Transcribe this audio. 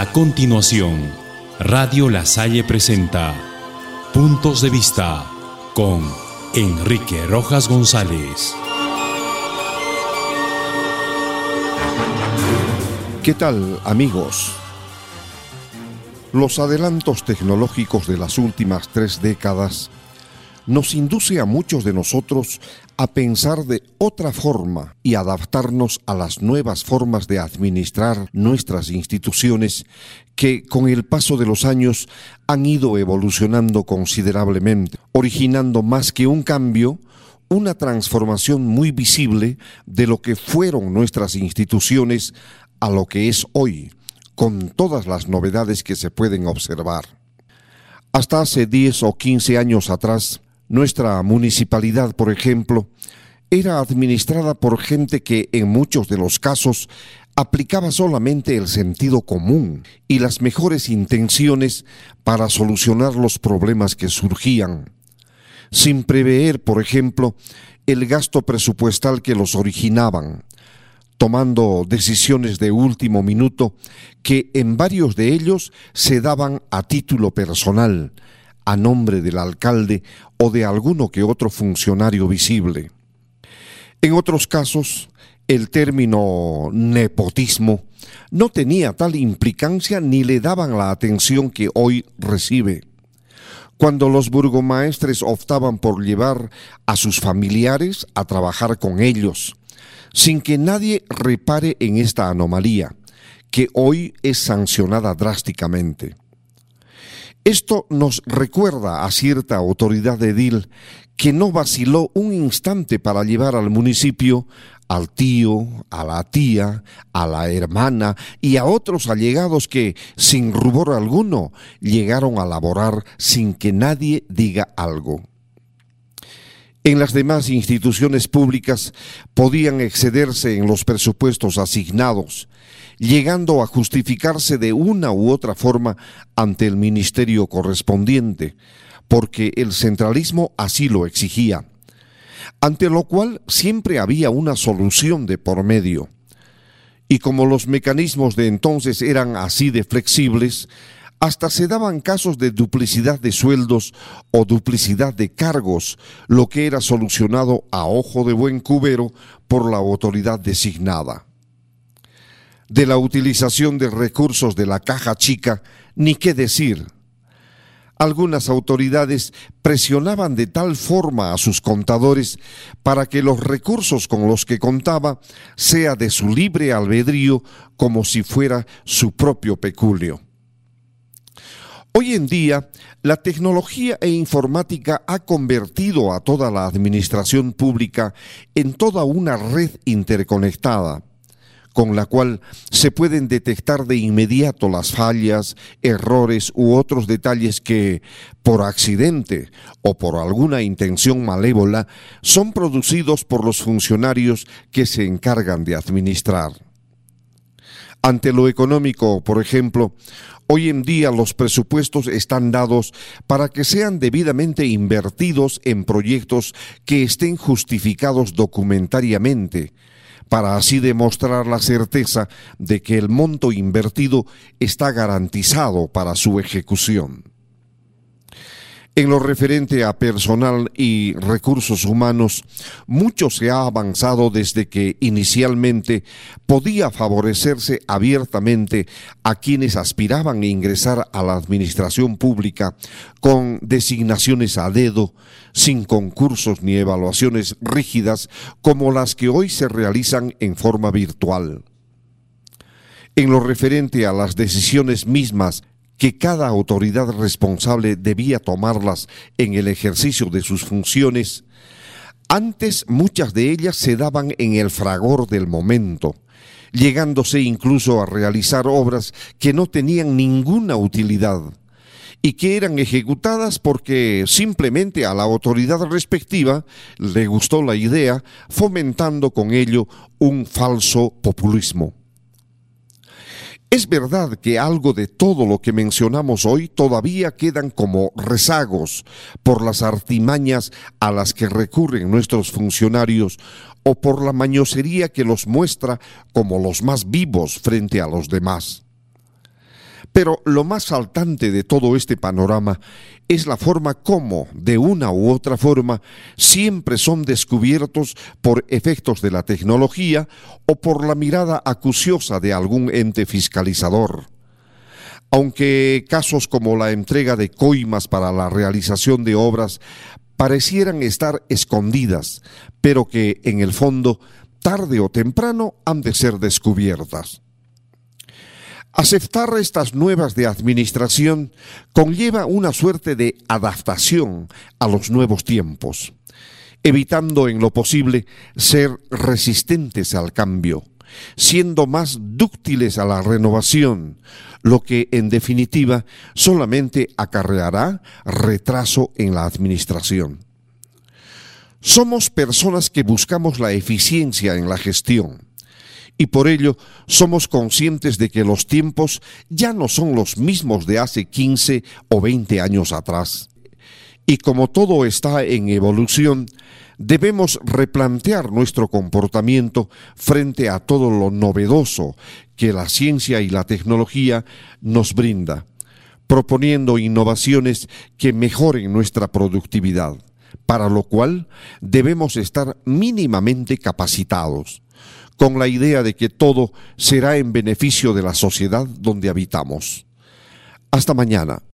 A continuación, Radio La Salle presenta Puntos de Vista con Enrique Rojas González. ¿Qué tal amigos? Los adelantos tecnológicos de las últimas tres décadas nos induce a muchos de nosotros a pensar de otra forma y adaptarnos a las nuevas formas de administrar nuestras instituciones que con el paso de los años han ido evolucionando considerablemente, originando más que un cambio, una transformación muy visible de lo que fueron nuestras instituciones a lo que es hoy, con todas las novedades que se pueden observar. Hasta hace 10 o 15 años atrás, nuestra municipalidad, por ejemplo, era administrada por gente que en muchos de los casos aplicaba solamente el sentido común y las mejores intenciones para solucionar los problemas que surgían, sin prever, por ejemplo, el gasto presupuestal que los originaban, tomando decisiones de último minuto que en varios de ellos se daban a título personal, a nombre del alcalde o de alguno que otro funcionario visible. En otros casos, el término nepotismo no tenía tal implicancia ni le daban la atención que hoy recibe. Cuando los burgomaestres optaban por llevar a sus familiares a trabajar con ellos, sin que nadie repare en esta anomalía, que hoy es sancionada drásticamente. Esto nos recuerda a cierta autoridad edil que no vaciló un instante para llevar al municipio al tío, a la tía, a la hermana y a otros allegados que, sin rubor alguno, llegaron a laborar sin que nadie diga algo. En las demás instituciones públicas podían excederse en los presupuestos asignados llegando a justificarse de una u otra forma ante el ministerio correspondiente, porque el centralismo así lo exigía, ante lo cual siempre había una solución de por medio. Y como los mecanismos de entonces eran así de flexibles, hasta se daban casos de duplicidad de sueldos o duplicidad de cargos, lo que era solucionado a ojo de buen cubero por la autoridad designada de la utilización de recursos de la caja chica, ni qué decir. Algunas autoridades presionaban de tal forma a sus contadores para que los recursos con los que contaba sea de su libre albedrío como si fuera su propio peculio. Hoy en día, la tecnología e informática ha convertido a toda la administración pública en toda una red interconectada con la cual se pueden detectar de inmediato las fallas, errores u otros detalles que, por accidente o por alguna intención malévola, son producidos por los funcionarios que se encargan de administrar. Ante lo económico, por ejemplo, hoy en día los presupuestos están dados para que sean debidamente invertidos en proyectos que estén justificados documentariamente, para así demostrar la certeza de que el monto invertido está garantizado para su ejecución. En lo referente a personal y recursos humanos, mucho se ha avanzado desde que inicialmente podía favorecerse abiertamente a quienes aspiraban a ingresar a la administración pública con designaciones a dedo, sin concursos ni evaluaciones rígidas como las que hoy se realizan en forma virtual. En lo referente a las decisiones mismas que cada autoridad responsable debía tomarlas en el ejercicio de sus funciones, antes muchas de ellas se daban en el fragor del momento, llegándose incluso a realizar obras que no tenían ninguna utilidad y que eran ejecutadas porque simplemente a la autoridad respectiva le gustó la idea, fomentando con ello un falso populismo. Es verdad que algo de todo lo que mencionamos hoy todavía quedan como rezagos por las artimañas a las que recurren nuestros funcionarios o por la mañosería que los muestra como los más vivos frente a los demás. Pero lo más saltante de todo este panorama es la forma como, de una u otra forma, siempre son descubiertos por efectos de la tecnología o por la mirada acuciosa de algún ente fiscalizador. Aunque casos como la entrega de coimas para la realización de obras parecieran estar escondidas, pero que en el fondo, tarde o temprano, han de ser descubiertas. Aceptar estas nuevas de administración conlleva una suerte de adaptación a los nuevos tiempos, evitando en lo posible ser resistentes al cambio, siendo más dúctiles a la renovación, lo que en definitiva solamente acarreará retraso en la administración. Somos personas que buscamos la eficiencia en la gestión y por ello somos conscientes de que los tiempos ya no son los mismos de hace 15 o 20 años atrás. Y como todo está en evolución, debemos replantear nuestro comportamiento frente a todo lo novedoso que la ciencia y la tecnología nos brinda, proponiendo innovaciones que mejoren nuestra productividad, para lo cual debemos estar mínimamente capacitados con la idea de que todo será en beneficio de la sociedad donde habitamos. Hasta mañana.